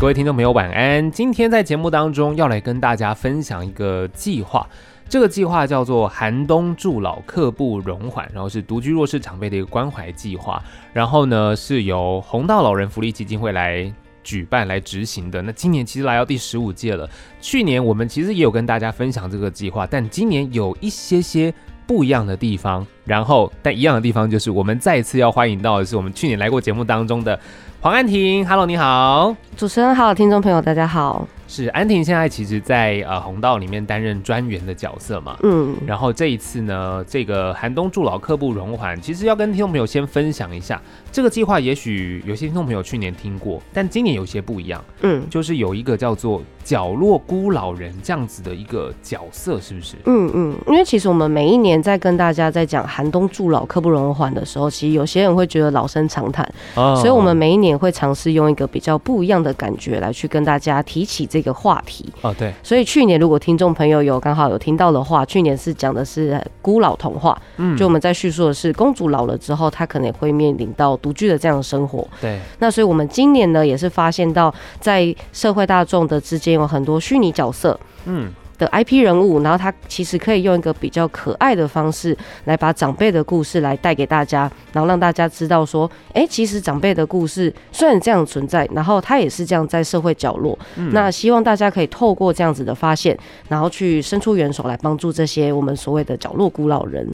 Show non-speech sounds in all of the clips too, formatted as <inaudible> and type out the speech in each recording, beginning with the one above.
各位听众朋友，晚安。今天在节目当中要来跟大家分享一个计划，这个计划叫做寒冬助老刻不容缓，然后是独居弱势长辈的一个关怀计划，然后呢是由红道老人福利基金会来举办来执行的。那今年其实来到第十五届了，去年我们其实也有跟大家分享这个计划，但今年有一些些不一样的地方，然后但一样的地方就是我们再次要欢迎到的是我们去年来过节目当中的。黄安婷，Hello，你好，主持人好，听众朋友大家好。是安婷现在其实在呃红道里面担任专员的角色嘛，嗯，然后这一次呢，这个寒冬助老刻不容缓，其实要跟听众朋友先分享一下这个计划，也许有些听众朋友去年听过，但今年有些不一样，嗯，就是有一个叫做角落孤老人这样子的一个角色，是不是？嗯嗯，因为其实我们每一年在跟大家在讲寒冬助老刻不容缓的时候，其实有些人会觉得老生常谈，哦，所以我们每一年会尝试用一个比较不一样的感觉来去跟大家提起这个。这个话题。哦，对，所以去年如果听众朋友有刚好有听到的话，去年是讲的是孤老童话，嗯，就我们在叙述的是公主老了之后，她可能会面临到独居的这样的生活，对。那所以我们今年呢，也是发现到在社会大众的之间有很多虚拟角色，嗯。的 IP 人物，然后他其实可以用一个比较可爱的方式来把长辈的故事来带给大家，然后让大家知道说，哎，其实长辈的故事虽然这样存在，然后他也是这样在社会角落。嗯。那希望大家可以透过这样子的发现，然后去伸出援手来帮助这些我们所谓的角落孤老人。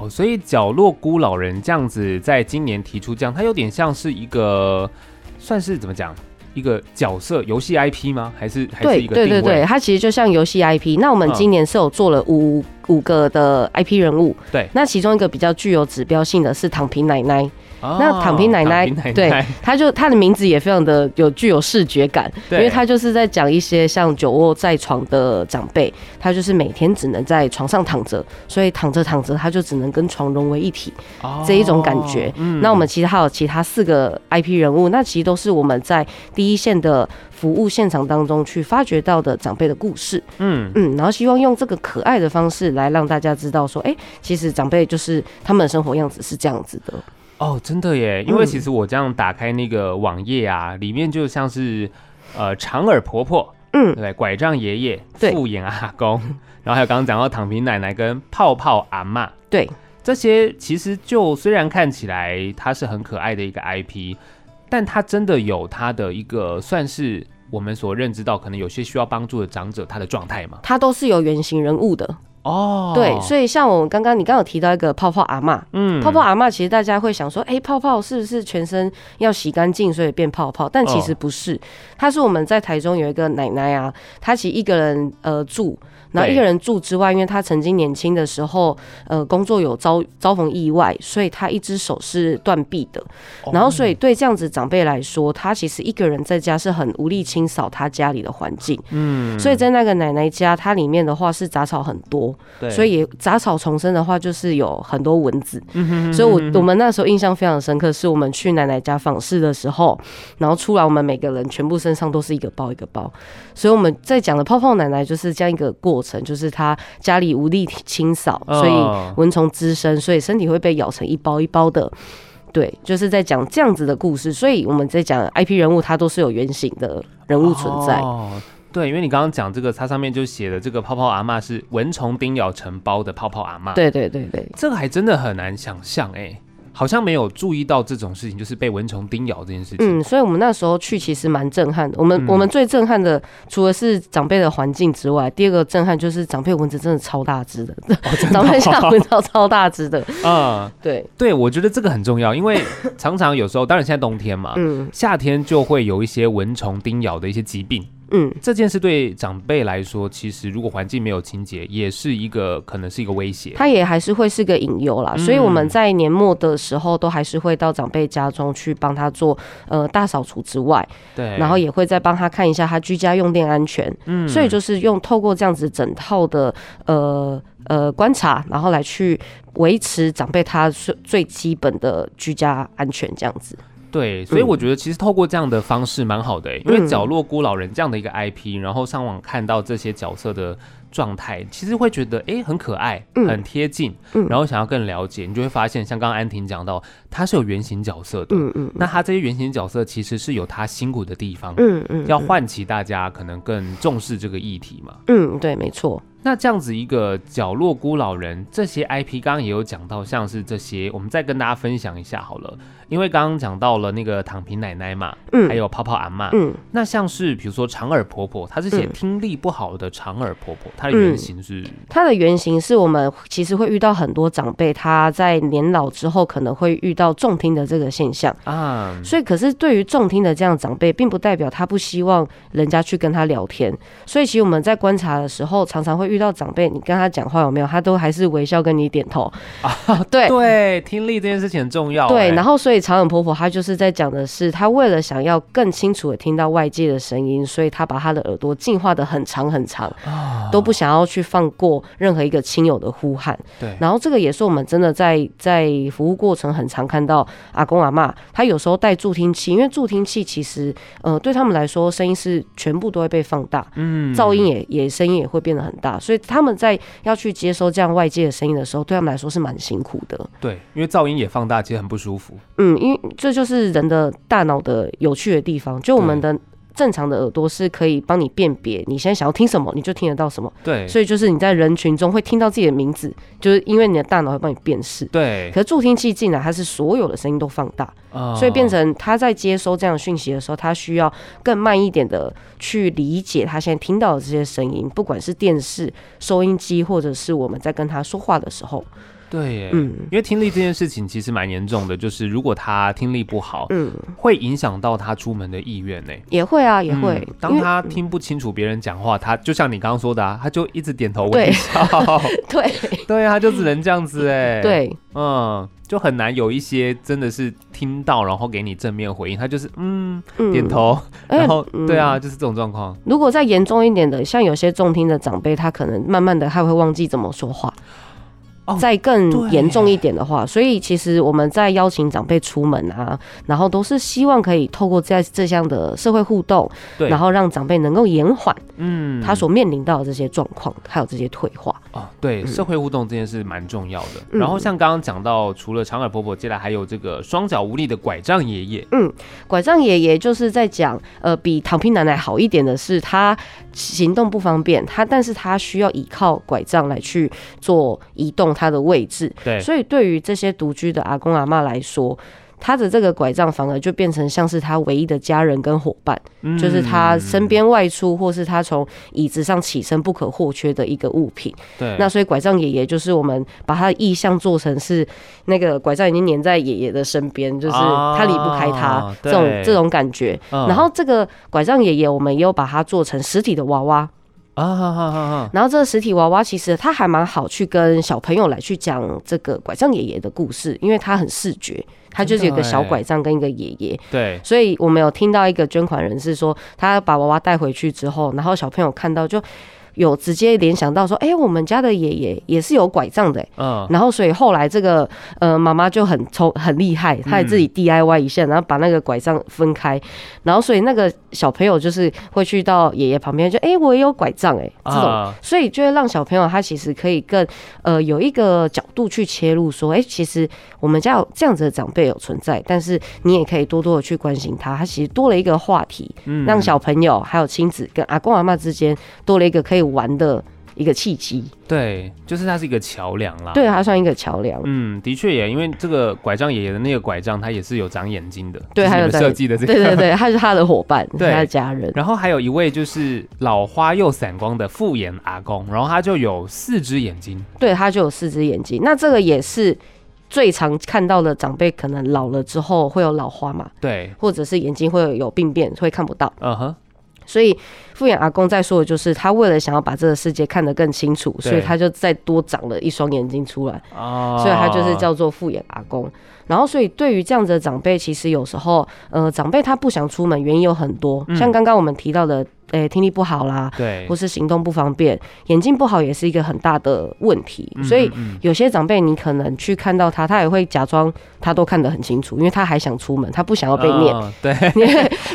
哦，所以角落孤老人这样子在今年提出这样，它有点像是一个算是怎么讲？一个角色游戏 IP 吗？还是还是一个对对对，它其实就像游戏 IP。那我们今年是有做了五五个的 IP 人物。对，那其中一个比较具有指标性的是躺平奶奶。那躺平奶奶，对，他就他的名字也非常的有具有视觉感，因为他就是在讲一些像久卧在床的长辈，他就是每天只能在床上躺着，所以躺着躺着他就只能跟床融为一体，这一种感觉。那我们其实还有其他四个 IP 人物，那其实都是我们在第一线的服务现场当中去发掘到的长辈的故事。嗯嗯，然后希望用这个可爱的方式来让大家知道说，哎，其实长辈就是他们的生活样子是这样子的。哦，真的耶！因为其实我这样打开那个网页啊，嗯、里面就像是呃长耳婆婆，嗯，对，拐杖爷爷、对。复眼阿公，<laughs> 然后还有刚刚讲到躺平奶奶跟泡泡阿妈，对，这些其实就虽然看起来它是很可爱的一个 IP，但它真的有它的一个算是我们所认知到可能有些需要帮助的长者他的状态嘛，他都是有原型人物的。哦，对，所以像我们刚刚你刚刚有提到一个泡泡阿嬷，嗯，泡泡阿嬷其实大家会想说，哎、欸，泡泡是不是全身要洗干净所以变泡泡？但其实不是，她是我们在台中有一个奶奶啊，她其实一个人呃住。然后一个人住之外，因为他曾经年轻的时候，呃，工作有遭遭逢意外，所以他一只手是断臂的。然后，所以对这样子长辈来说，他其实一个人在家是很无力清扫他家里的环境。嗯，所以在那个奶奶家，它里面的话是杂草很多，对，所以杂草丛生的话，就是有很多蚊子。嗯哼，所以我我们那时候印象非常深刻，是我们去奶奶家访视的时候，然后出来，我们每个人全部身上都是一个包一个包。所以我们在讲的泡泡奶奶就是这样一个过。就是他家里无力清扫，所以蚊虫滋生，所以身体会被咬成一包一包的。对，就是在讲这样子的故事。所以我们在讲 IP 人物，它都是有原型的人物存在。哦，对，因为你刚刚讲这个，它上面就写的这个泡泡阿嬷是蚊虫叮咬成包的泡泡阿嬷。对对对对，这个还真的很难想象哎。好像没有注意到这种事情，就是被蚊虫叮咬这件事情。嗯，所以我们那时候去其实蛮震撼的。我们、嗯、我们最震撼的，除了是长辈的环境之外，第二个震撼就是长辈蚊子真的超大只的，长辈下蚊子超大只的。啊、<laughs> 嗯，对对，我觉得这个很重要，因为常常有时候，当然现在冬天嘛，嗯，夏天就会有一些蚊虫叮咬的一些疾病。嗯，这件事对长辈来说，其实如果环境没有清洁，也是一个可能是一个威胁。它也还是会是个隐忧啦，嗯、所以我们在年末的时候，都还是会到长辈家中去帮他做呃大扫除之外，对，然后也会再帮他看一下他居家用电安全。嗯，所以就是用透过这样子整套的呃呃观察，然后来去维持长辈他最最基本的居家安全这样子。对，所以我觉得其实透过这样的方式蛮好的、欸，因为角落孤老人这样的一个 IP，然后上网看到这些角色的。状态其实会觉得哎、欸、很可爱，很贴近，嗯，然后想要更了解，你就会发现像刚刚安婷讲到，他是有原型角色的，嗯嗯，那他这些原型角色其实是有他辛苦的地方，嗯嗯，要唤起大家可能更重视这个议题嘛，嗯，对，没错。那这样子一个角落孤老人，这些 IP 刚刚也有讲到，像是这些，我们再跟大家分享一下好了。因为刚刚讲到了那个躺平奶奶嘛，嗯，还有泡泡阿妈，嗯，那像是比如说长耳婆婆，她是写听力不好的长耳婆婆，她的原型是？她的原型是我们其实会遇到很多长辈，她在年老之后可能会遇到重听的这个现象。啊，所以可是对于重听的这样长辈，并不代表他不希望人家去跟他聊天，所以其实我们在观察的时候，常常会遇到长辈，你跟他讲话有没有，他都还是微笑跟你点头。<laughs> 啊，对。对，听力这件事情很重要，对，然后所以。长耳婆婆，她就是在讲的是，她为了想要更清楚的听到外界的声音，所以她把她的耳朵进化的很长很长，都不想要去放过任何一个亲友的呼喊。对，然后这个也是我们真的在在服务过程很常看到阿公阿嬷，他有时候带助听器，因为助听器其实呃对他们来说声音是全部都会被放大，嗯，噪音也也声音也会变得很大，所以他们在要去接收这样外界的声音的时候，对他们来说是蛮辛苦的。对，因为噪音也放大，其实很不舒服。嗯。因为这就是人的大脑的有趣的地方，就我们的正常的耳朵是可以帮你辨别你现在想要听什么，你就听得到什么。对，所以就是你在人群中会听到自己的名字，就是因为你的大脑会帮你辨识。对，可是助听器进来，它是所有的声音都放大，所以变成他在接收这样的讯息的时候，他需要更慢一点的去理解他现在听到的这些声音，不管是电视、收音机，或者是我们在跟他说话的时候。对耶，嗯，因为听力这件事情其实蛮严重的，就是如果他听力不好，嗯，会影响到他出门的意愿呢。也会啊，也会。嗯、当他听不清楚别人讲话，他就像你刚刚说的啊，他就一直点头微笑。<laughs> 对，对啊，他就只能这样子哎。对，嗯，就很难有一些真的是听到然后给你正面回应，他就是嗯，嗯点头，然后、嗯、对啊，就是这种状况。如果再严重一点的，像有些重听的长辈，他可能慢慢的他会忘记怎么说话。再更严重一点的话，所以其实我们在邀请长辈出门啊，然后都是希望可以透过在这项的社会互动，对，然后让长辈能够延缓，嗯，他所面临到的这些状况，还有这些退化。哦，对，社会互动这件事蛮重要的。然后像刚刚讲到，除了长耳婆婆，接下来还有这个双脚无力的拐杖爷爷。嗯，拐杖爷爷就是在讲，呃，比躺平奶奶好一点的是，他行动不方便，他但是他需要依靠拐杖来去做移动。他的位置，对，所以对于这些独居的阿公阿妈来说，他的这个拐杖反而就变成像是他唯一的家人跟伙伴，嗯、就是他身边外出或是他从椅子上起身不可或缺的一个物品。对，那所以拐杖爷爷就是我们把他的意象做成是那个拐杖已经黏在爷爷的身边，就是他离不开他这种、啊、这种感觉。然后这个拐杖爷爷，我们也有把它做成实体的娃娃。啊，然后这个实体娃娃其实它还蛮好去跟小朋友来去讲这个拐杖爷爷的故事，因为它很视觉，它就是有个小拐杖跟一个爷爷。对，所以我们有听到一个捐款人士说，他把娃娃带回去之后，然后小朋友看到就。有直接联想到说，哎、欸，我们家的爷爷也是有拐杖的，嗯，然后所以后来这个呃妈妈就很聪很厉害，她也自己 DIY 一下，然后把那个拐杖分开，然后所以那个小朋友就是会去到爷爷旁边，就哎、欸，我也有拐杖哎，这种，所以就会让小朋友他其实可以更呃有一个角度去切入，说，哎、欸，其实我们家有这样子的长辈有存在，但是你也可以多多的去关心他，他其实多了一个话题，嗯。让小朋友还有亲子跟阿公阿妈之间多了一个可以。玩的一个契机，对，就是它是一个桥梁啦。对，它算一个桥梁。嗯，的确也，因为这个拐杖爷爷的那个拐杖，它也是有长眼睛的。对，还有设计的这个。对对对，他是他的伙伴，<laughs> 对，他的家人。然后还有一位就是老花又散光的复眼阿公，然后他就有四只眼睛。对，他就有四只眼睛。那这个也是最常看到的长辈，可能老了之后会有老花嘛？对，或者是眼睛会有病变，会看不到。嗯哼。所以复眼阿公在说的就是，他为了想要把这个世界看得更清楚，所以他就再多长了一双眼睛出来，所以他就是叫做复眼阿公。然后，所以对于这样子的长辈，其实有时候，呃，长辈他不想出门，原因有很多，像刚刚我们提到的。诶、欸、听力不好啦，对，或是行动不方便，眼睛不好也是一个很大的问题。嗯、所以有些长辈你可能去看到他，他也会假装他都看得很清楚，因为他还想出门，他不想要被念。哦、<laughs> 对，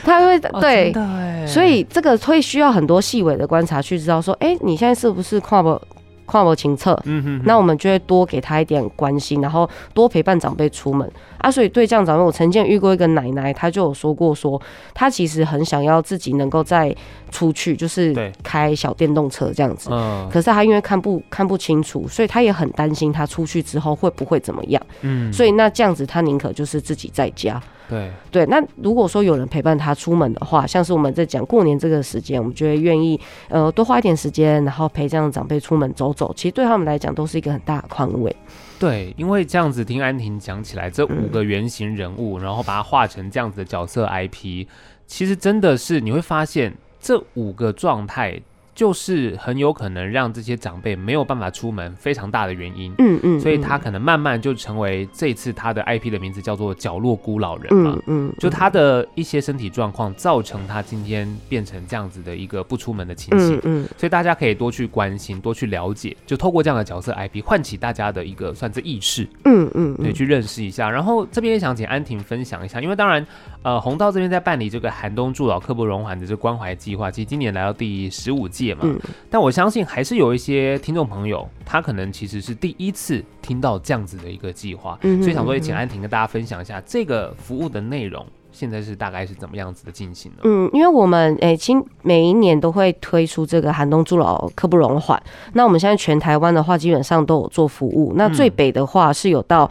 他会对，哦、所以这个会需要很多细微的观察去知道说，哎、欸，你现在是不是跨不？跨模情测，嗯哼，那我们就会多给他一点关心，然后多陪伴长辈出门啊。所以对这样长辈，我曾经遇过一个奶奶，她就有说过说，说她其实很想要自己能够再出去，就是开小电动车这样子。嗯，可是她因为看不看不清楚，所以她也很担心她出去之后会不会怎么样。嗯，所以那这样子，她宁可就是自己在家。对对，那如果说有人陪伴他出门的话，像是我们在讲过年这个时间，我们就会愿意呃多花一点时间，然后陪这样的长辈出门走走。其实对他们来讲都是一个很大的宽慰。对，因为这样子听安婷讲起来，这五个原型人物，嗯、然后把它画成这样子的角色 IP，其实真的是你会发现这五个状态。就是很有可能让这些长辈没有办法出门，非常大的原因。嗯嗯，所以他可能慢慢就成为这次他的 IP 的名字叫做角落孤老人了。嗯，就他的一些身体状况造成他今天变成这样子的一个不出门的情形。嗯，所以大家可以多去关心，多去了解，就透过这样的角色 IP 唤起大家的一个算是意识。嗯嗯，对，去认识一下。然后这边也想请安婷分享一下，因为当然，呃，红道这边在办理这个寒冬助老刻不容缓的这关怀计划，其实今年来到第十五届。嗯，但我相信还是有一些听众朋友，他可能其实是第一次听到这样子的一个计划，嗯，所以想说也请安婷跟大家分享一下这个服务的内容，现在是大概是怎么样子的进行呢？嗯，因为我们诶，其实每一年都会推出这个寒冬助老刻不容缓，那我们现在全台湾的话，基本上都有做服务，那最北的话是有到。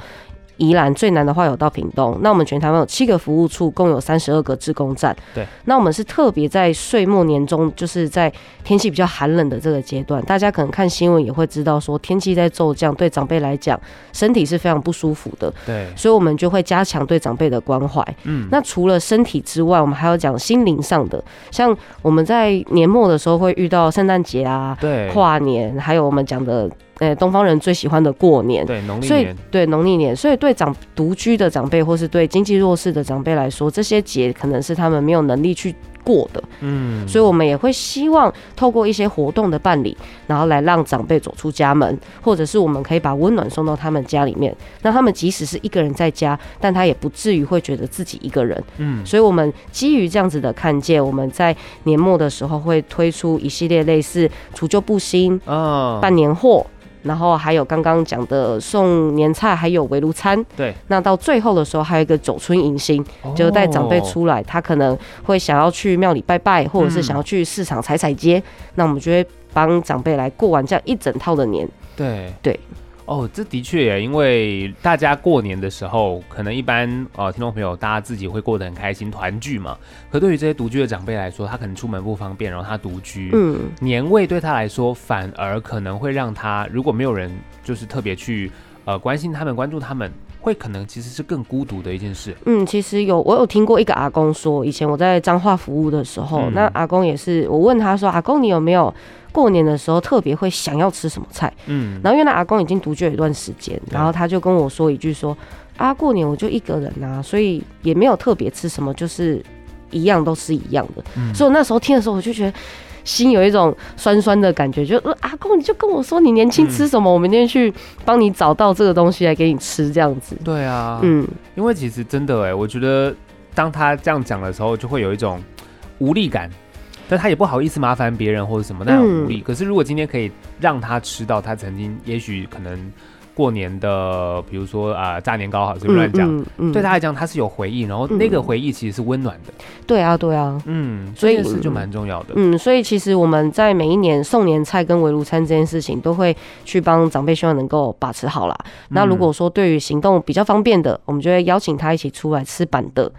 宜兰最南的话有到屏东，那我们全台湾有七个服务处，共有三十二个志工站。对，那我们是特别在岁末年终，就是在天气比较寒冷的这个阶段，大家可能看新闻也会知道，说天气在骤降，对长辈来讲身体是非常不舒服的。对，所以我们就会加强对长辈的关怀。嗯，那除了身体之外，我们还要讲心灵上的，像我们在年末的时候会遇到圣诞节啊，对，跨年，还有我们讲的。呃，东方人最喜欢的过年，对农历年，所以对农历年，所以对长独居的长辈或是对经济弱势的长辈来说，这些节可能是他们没有能力去过的。嗯，所以我们也会希望透过一些活动的办理，然后来让长辈走出家门，或者是我们可以把温暖送到他们家里面，那他们即使是一个人在家，但他也不至于会觉得自己一个人。嗯，所以我们基于这样子的看见，我们在年末的时候会推出一系列类似除旧布新啊，办年货。然后还有刚刚讲的送年菜，还有围炉餐。对，那到最后的时候还有一个走春迎新，哦、就是带长辈出来，他可能会想要去庙里拜拜，或者是想要去市场踩踩街，嗯、那我们就会帮长辈来过完这样一整套的年。对对。对哦，这的确耶，因为大家过年的时候，可能一般呃听众朋友大家自己会过得很开心，团聚嘛。可对于这些独居的长辈来说，他可能出门不方便，然后他独居，嗯，年味对他来说反而可能会让他，如果没有人就是特别去呃关心他们、关注他们，会可能其实是更孤独的一件事。嗯，其实有我有听过一个阿公说，以前我在彰化服务的时候，嗯、那阿公也是，我问他说，阿公你有没有？过年的时候特别会想要吃什么菜，嗯，然后因为那阿公已经独居了一段时间，然后他就跟我说一句说，啊，过年我就一个人啊，所以也没有特别吃什么，就是一样都是一样的，嗯，所以我那时候听的时候，我就觉得心有一种酸酸的感觉，就阿公你就跟我说你年轻吃什么，嗯，我明天去帮你找到这个东西来给你吃，这样子。对啊，嗯，因为其实真的哎，我觉得当他这样讲的时候，就会有一种无力感。但他也不好意思麻烦别人或者什么那样无力。嗯、可是如果今天可以让他吃到他曾经也许可能过年的，比如说啊、呃、炸年糕，好随便乱讲，嗯嗯嗯、对他来讲他是有回忆，然后那个回忆其实是温暖的。对啊，对啊，嗯，所以是就蛮重要的。嗯，所以其实我们在每一年送年菜跟围炉餐这件事情，都会去帮长辈，希望能够把持好啦。嗯、那如果说对于行动比较方便的，我们就会邀请他一起出来吃板的。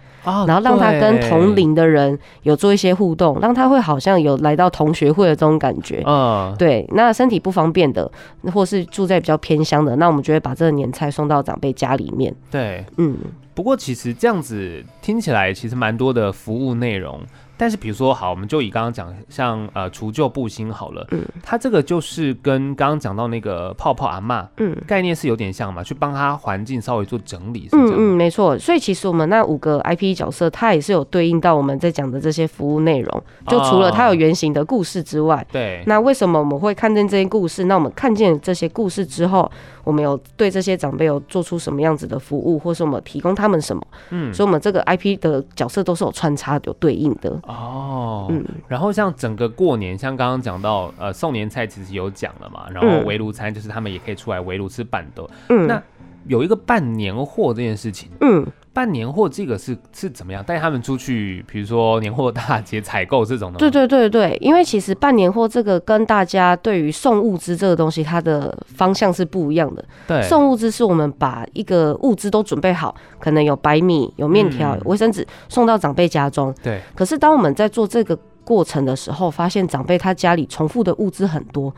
然后让他跟同龄的人有做一些互动，让他会好像有来到同学会的这种感觉。嗯，对。那身体不方便的，或是住在比较偏乡的，那我们就会把这个年菜送到长辈家里面。对，嗯。不过其实这样子听起来，其实蛮多的服务内容但是比如说，好，我们就以刚刚讲像呃除旧布新好了，嗯，它这个就是跟刚刚讲到那个泡泡阿嬷，嗯，概念是有点像嘛，去帮他环境稍微做整理，是这样。嗯嗯，没错。所以其实我们那五个 IP 角色，它也是有对应到我们在讲的这些服务内容。就除了它有原型的故事之外，对，那为什么我们会看见这些故事？那我们看见这些故事之后，我们有对这些长辈有做出什么样子的服务，或是我们提供他们什么？嗯，所以我们这个 IP 的角色都是有穿插有对应的哦。嗯，然后像整个过年，像刚刚讲到呃送年菜，其实有讲了嘛。然后围炉餐就是他们也可以出来围炉吃板豆。嗯，那有一个办年货这件事情，嗯。办年货这个是是怎么样带他们出去？比如说年货大街采购这种的。对对对对，因为其实办年货这个跟大家对于送物资这个东西，它的方向是不一样的。对，送物资是我们把一个物资都准备好，可能有白米、有面条、有卫生纸，送到长辈家中。对。可是当我们在做这个。过程的时候，发现长辈他家里重复的物资很多，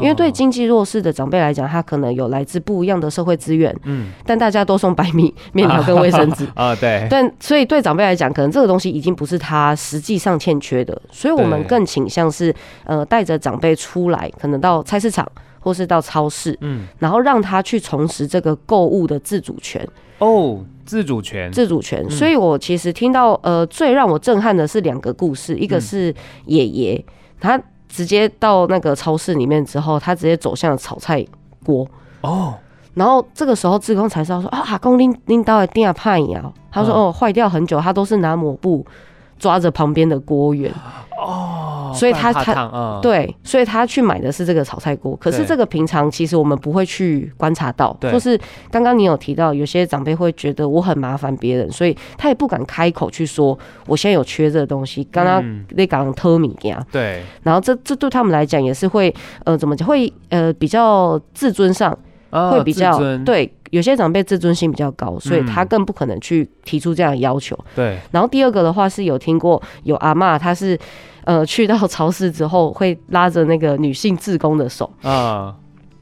因为对经济弱势的长辈来讲，他可能有来自不一样的社会资源，嗯，但大家都送白米、面条跟卫生纸。<laughs> 啊，对，但所以对长辈来讲，可能这个东西已经不是他实际上欠缺的，所以我们更倾向是呃带着长辈出来，可能到菜市场或是到超市，嗯，然后让他去重拾这个购物的自主权哦。自主权，自主权。所以我其实听到，呃，最让我震撼的是两个故事，一个是爷爷，他直接到那个超市里面之后，他直接走向了炒菜锅。哦，然后这个时候志工才知道说啊，阿公拎拎刀的电啊怕你啊，他说哦，坏掉很久，他都是拿抹布抓着旁边的锅缘。哦，所以他他、嗯、对，所以他去买的是这个炒菜锅。可是这个平常其实我们不会去观察到，对就是刚刚你有提到，有些长辈会觉得我很麻烦别人，所以他也不敢开口去说我现在有缺这个东西。刚刚那讲特米呀，对，然后这这对他们来讲也是会呃怎么讲会呃比较自尊上会比较、哦、对。有些长辈自尊心比较高，所以他更不可能去提出这样的要求。对。然后第二个的话是有听过有阿嬷，她是呃去到超市之后会拉着那个女性志工的手啊，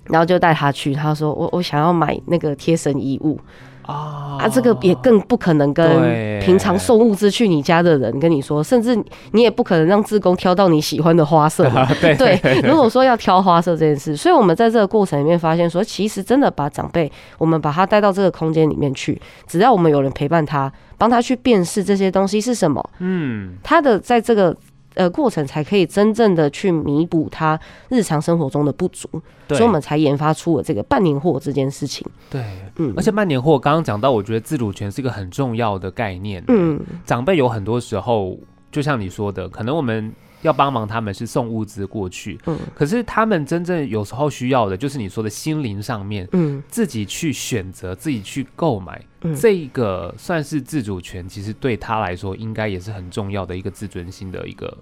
然后就带她去。她说：“我我想要买那个贴身衣物。”啊，这个也更不可能跟平常送物资去你家的人跟你说，甚至你也不可能让志工挑到你喜欢的花色。<laughs> 对，如果说要挑花色这件事，所以我们在这个过程里面发现说，其实真的把长辈，我们把他带到这个空间里面去，只要我们有人陪伴他，帮他去辨识这些东西是什么，嗯，他的在这个。呃，过程才可以真正的去弥补他日常生活中的不足，所以我们才研发出了这个半年货这件事情。对，嗯，而且半年货刚刚讲到，我觉得自主权是一个很重要的概念。嗯，长辈有很多时候，就像你说的，可能我们。要帮忙他们是送物资过去，嗯，可是他们真正有时候需要的，就是你说的心灵上面，嗯，自己去选择，自己去购买，嗯，这个算是自主权，其实对他来说，应该也是很重要的一个自尊心的一个。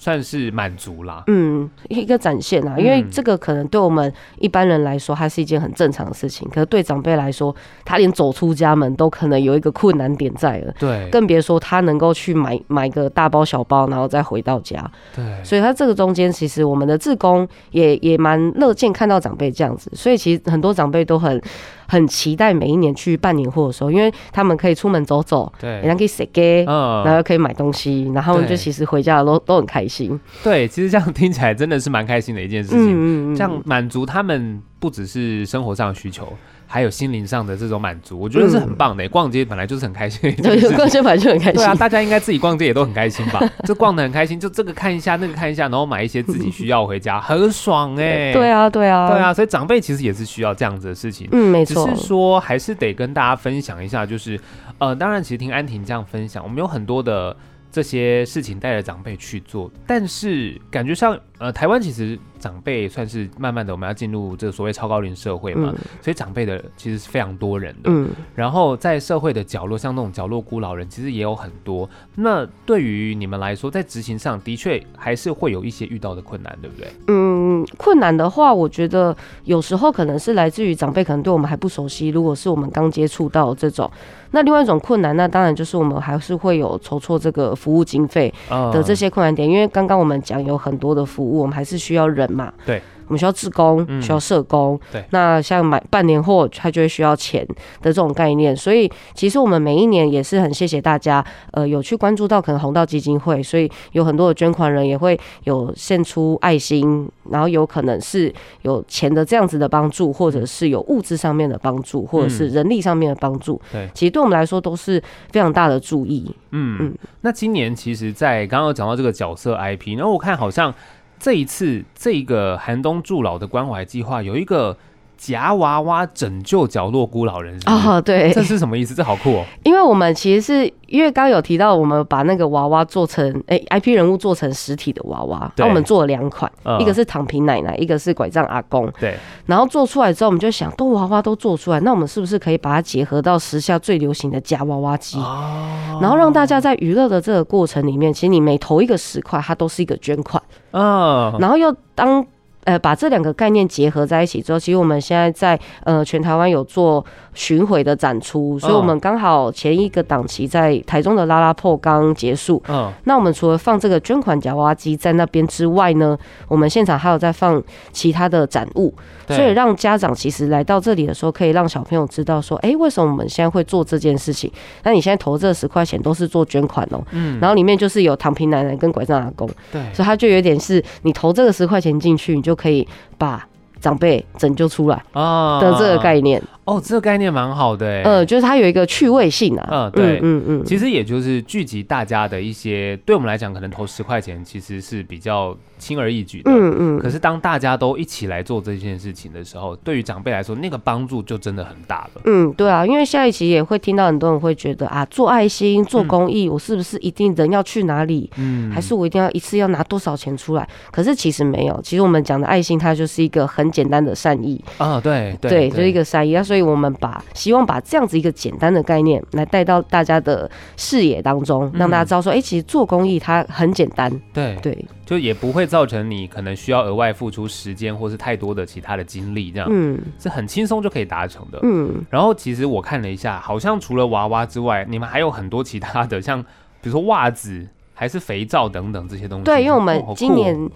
算是满足啦，嗯，一个展现啦，因为这个可能对我们一般人来说它是一件很正常的事情，可是对长辈来说，他连走出家门都可能有一个困难点在了，对，更别说他能够去买买个大包小包，然后再回到家，对，所以他这个中间其实我们的志工也也蛮乐见看到长辈这样子，所以其实很多长辈都很。很期待每一年去办年货的时候，因为他们可以出门走走，对，然后可以踅街，嗯，然后可以买东西，然后就其实回家都都很开心。对，其实这样听起来真的是蛮开心的一件事情，嗯嗯，这样满足他们不只是生活上的需求。还有心灵上的这种满足，我觉得是很棒的。嗯、逛街本来就是很开心，对，<laughs> 逛街本来就很开心。对啊，大家应该自己逛街也都很开心吧？就 <laughs> 逛的很开心，就这个看一下，那个看一下，然后买一些自己需要回家，很爽哎、欸。对啊，对啊，对啊。所以长辈其实也是需要这样子的事情。嗯，没错。只是说，还是得跟大家分享一下，就是呃，当然，其实听安婷这样分享，我们有很多的这些事情带着长辈去做，但是感觉上。呃，台湾其实长辈算是慢慢的，我们要进入这个所谓超高龄社会嘛，嗯、所以长辈的其实是非常多人的。嗯，然后在社会的角落，像那种角落孤老人，其实也有很多。那对于你们来说，在执行上的确还是会有一些遇到的困难，对不对？嗯，困难的话，我觉得有时候可能是来自于长辈可能对我们还不熟悉。如果是我们刚接触到这种，那另外一种困难，那当然就是我们还是会有筹措这个服务经费的这些困难点，因为刚刚我们讲有很多的服务。我们还是需要人嘛，对，我们需要志工，需要社工。对，那像买办年货，它就会需要钱的这种概念。所以其实我们每一年也是很谢谢大家，呃，有去关注到可能红道基金会，所以有很多的捐款人也会有献出爱心，然后有可能是有钱的这样子的帮助，或者是有物质上面的帮助，或者是人力上面的帮助。对，其实对我们来说都是非常大的注意。嗯嗯。那今年其实，在刚刚有讲到这个角色 IP，然后我看好像。这一次，这个寒冬助老的关怀计划有一个夹娃娃拯救角落孤老人是是？哦，对，这是什么意思？这好酷哦！因为我们其实是因为刚刚有提到，我们把那个娃娃做成哎，IP 人物做成实体的娃娃，那我们做了两款，一个是躺平奶奶，一个是拐杖阿公。对，然后做出来之后，我们就想，都娃娃都做出来，那我们是不是可以把它结合到时下最流行的夹娃娃机？哦，然后让大家在娱乐的这个过程里面，其实你每投一个十块，它都是一个捐款。嗯，然后又当。呃，把这两个概念结合在一起之后，其实我们现在在呃全台湾有做巡回的展出，所以我们刚好前一个档期在台中的拉拉破刚结束。嗯，那我们除了放这个捐款夹娃娃机在那边之外呢，我们现场还有在放其他的展物，所以让家长其实来到这里的时候，可以让小朋友知道说，哎，为什么我们现在会做这件事情？那你现在投这十块钱都是做捐款哦。嗯，然后里面就是有躺平奶奶跟拐杖阿公。对，所以他就有点是你投这个十块钱进去，你就。可以把长辈拯救出来啊的这个概念。哦，这个概念蛮好的哎，呃，就是它有一个趣味性啊，嗯，对，嗯嗯，其实也就是聚集大家的一些，对我们来讲，可能投十块钱其实是比较轻而易举的，嗯嗯，可是当大家都一起来做这件事情的时候，对于长辈来说，那个帮助就真的很大了。嗯，对啊，因为下一期也会听到很多人会觉得啊，做爱心、做公益，我是不是一定人要去哪里？嗯，还是我一定要一次要拿多少钱出来？可是其实没有，其实我们讲的爱心，它就是一个很简单的善意。啊，对对，对，就是一个善意啊，所以我们把。希望把这样子一个简单的概念来带到大家的视野当中，让大家知道说，哎、欸，其实做公益它很简单，对对，就也不会造成你可能需要额外付出时间或是太多的其他的精力，这样，嗯，是很轻松就可以达成的，嗯。然后其实我看了一下，好像除了娃娃之外，你们还有很多其他的，像比如说袜子还是肥皂等等这些东西。对，因为我们今年。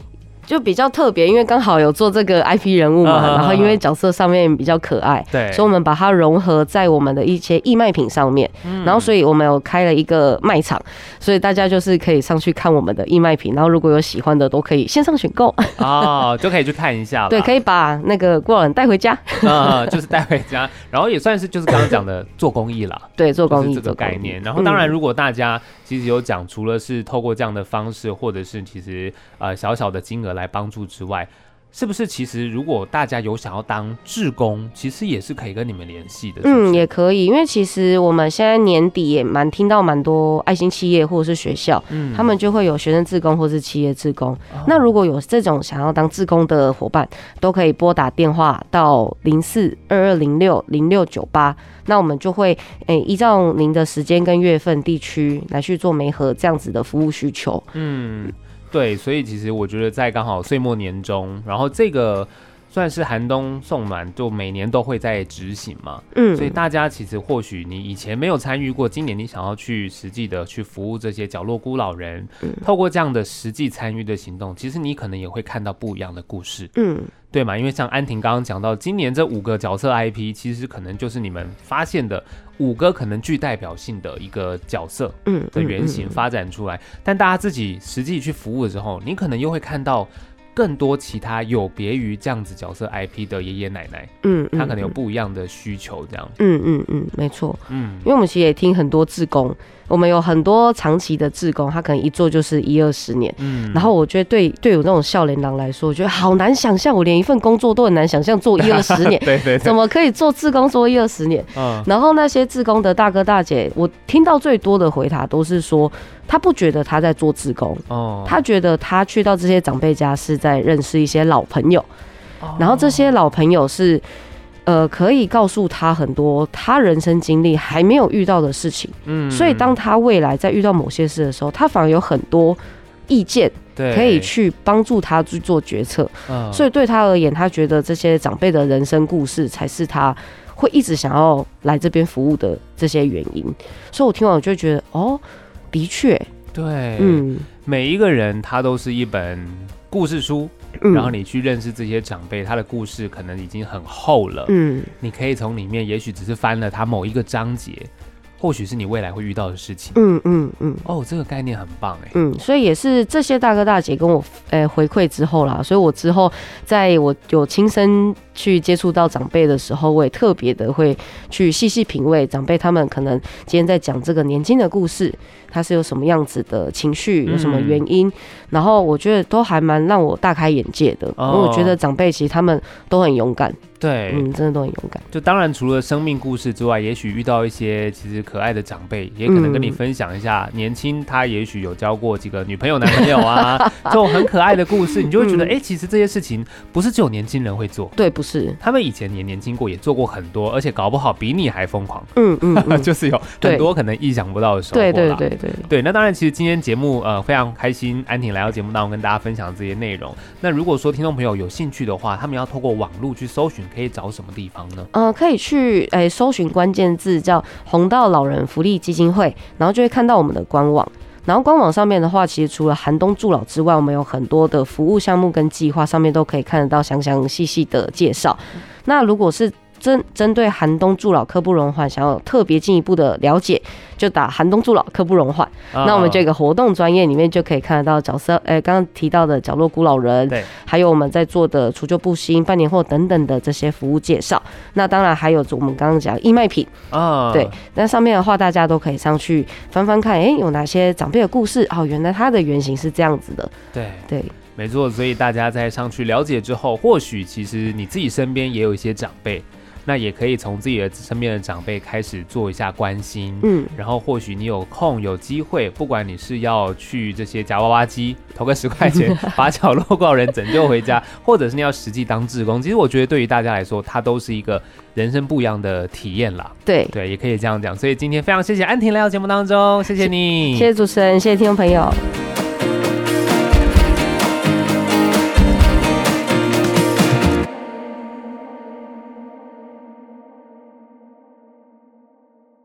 就比较特别，因为刚好有做这个 IP 人物嘛，然后因为角色上面比较可爱，对，所以我们把它融合在我们的一些义卖品上面，然后所以我们有开了一个卖场，所以大家就是可以上去看我们的义卖品，然后如果有喜欢的都可以线上选购。哦，<laughs> 就可以去看一下了。对，可以把那个孤老人带回家，嗯，就是带回家，然后也算是就是刚刚讲的做公益啦，<laughs> 对，做公益这个概念。然后当然，如果大家其实有讲，除了是透过这样的方式，或者是其实呃小小的金额。来帮助之外，是不是其实如果大家有想要当志工，其实也是可以跟你们联系的。嗯，也可以，因为其实我们现在年底也蛮听到蛮多爱心企业或者是学校，嗯，他们就会有学生志工或是企业志工。哦。那如果有这种想要当志工的伙伴，都可以拨打电话到零四二二零六零六九八，那我们就会诶、欸、依照您的时间跟月份、地区来去做媒合这样子的服务需求。嗯。对，所以其实我觉得在刚好岁末年终，然后这个算是寒冬送暖，就每年都会在执行嘛。嗯，所以大家其实或许你以前没有参与过，今年你想要去实际的去服务这些角落孤老人，嗯，透过这样的实际参与的行动，其实你可能也会看到不一样的故事。嗯。对嘛？因为像安婷刚刚讲到，今年这五个角色 IP，其实可能就是你们发现的五个可能具代表性的一个角色，嗯，的原型发展出来。但大家自己实际去服务的时候，你可能又会看到更多其他有别于这样子角色 IP 的爷爷奶奶，嗯，他可能有不一样的需求，这样。嗯嗯嗯，没错。嗯，因为我们其实也听很多志工。我们有很多长期的志工，他可能一做就是一二十年。嗯，然后我觉得对对我这种笑脸郎来说，我觉得好难想象，我连一份工作都很难想象做一二十 <laughs> 年。对，对对，怎么可以做志工做一二十年？嗯，然后那些志工的大哥大姐，我听到最多的回答都是说，他不觉得他在做志工，哦，他觉得他去到这些长辈家是在认识一些老朋友，然后这些老朋友是。呃，可以告诉他很多他人生经历还没有遇到的事情，嗯，所以当他未来在遇到某些事的时候，他反而有很多意见，对，可以去帮助他去做决策。嗯，所以对他而言，他觉得这些长辈的人生故事才是他会一直想要来这边服务的这些原因。所以我听完我就觉得，哦，的确，对，嗯，每一个人他都是一本故事书。嗯，然后你去认识这些长辈，他的故事可能已经很厚了，嗯，你可以从里面，也许只是翻了他某一个章节。或许是你未来会遇到的事情。嗯嗯嗯。哦，这个概念很棒哎。嗯，所以也是这些大哥大姐跟我呃回馈之后啦，所以我之后在我有亲身去接触到长辈的时候，我也特别的会去细细品味长辈他们可能今天在讲这个年轻的故事，他是有什么样子的情绪，有什么原因，嗯、然后我觉得都还蛮让我大开眼界的。哦、因为我觉得长辈其实他们都很勇敢。对，嗯，真的都很勇敢。就当然，除了生命故事之外，也许遇到一些其实可爱的长辈，也可能跟你分享一下年轻他也许有交过几个女朋友、男朋友啊，<laughs> <laughs> 这种很可爱的故事，你就会觉得，哎、嗯欸，其实这些事情不是只有年轻人会做。对，不是，他们以前也年轻过，也做过很多，而且搞不好比你还疯狂。嗯嗯，嗯 <laughs> 就是有很多可能意想不到的收获。对对对对对。那当然，其实今天节目呃非常开心，安婷来到节目当中跟大家分享这些内容。那如果说听众朋友有兴趣的话，他们要透过网络去搜寻，可以找什么地方呢？呃，可以去诶、搜寻关键字叫红道老人福利基金会，然后就会看到我们的官网。然后官网上面的话，其实除了寒冬助老之外，我们有很多的服务项目跟计划，上面都可以看得到详详细细的介绍。那如果是针针对寒冬助老刻不容缓，想要特别进一步的了解，就打寒冬助老刻不容缓。Oh. 那我们这个活动专业里面就可以看得到角色，哎、欸，刚刚提到的角落孤老人，对，还有我们在做的除旧布新、半年货等等的这些服务介绍。那当然还有我们刚刚讲义卖品啊，oh. 对，那上面的话大家都可以上去翻翻看，哎、欸，有哪些长辈的故事哦，原来他的原型是这样子的，对对，没错。所以大家在上去了解之后，或许其实你自己身边也有一些长辈。那也可以从自己的身边的长辈开始做一下关心，嗯，然后或许你有空有机会，不管你是要去这些夹娃娃机投个十块钱，<laughs> 把角落挂人拯救回家，或者是你要实际当志工，其实我觉得对于大家来说，它都是一个人生不一样的体验啦。对对，也可以这样讲。所以今天非常谢谢安婷来到节目当中，谢谢你，谢谢主持人，谢谢听众朋友。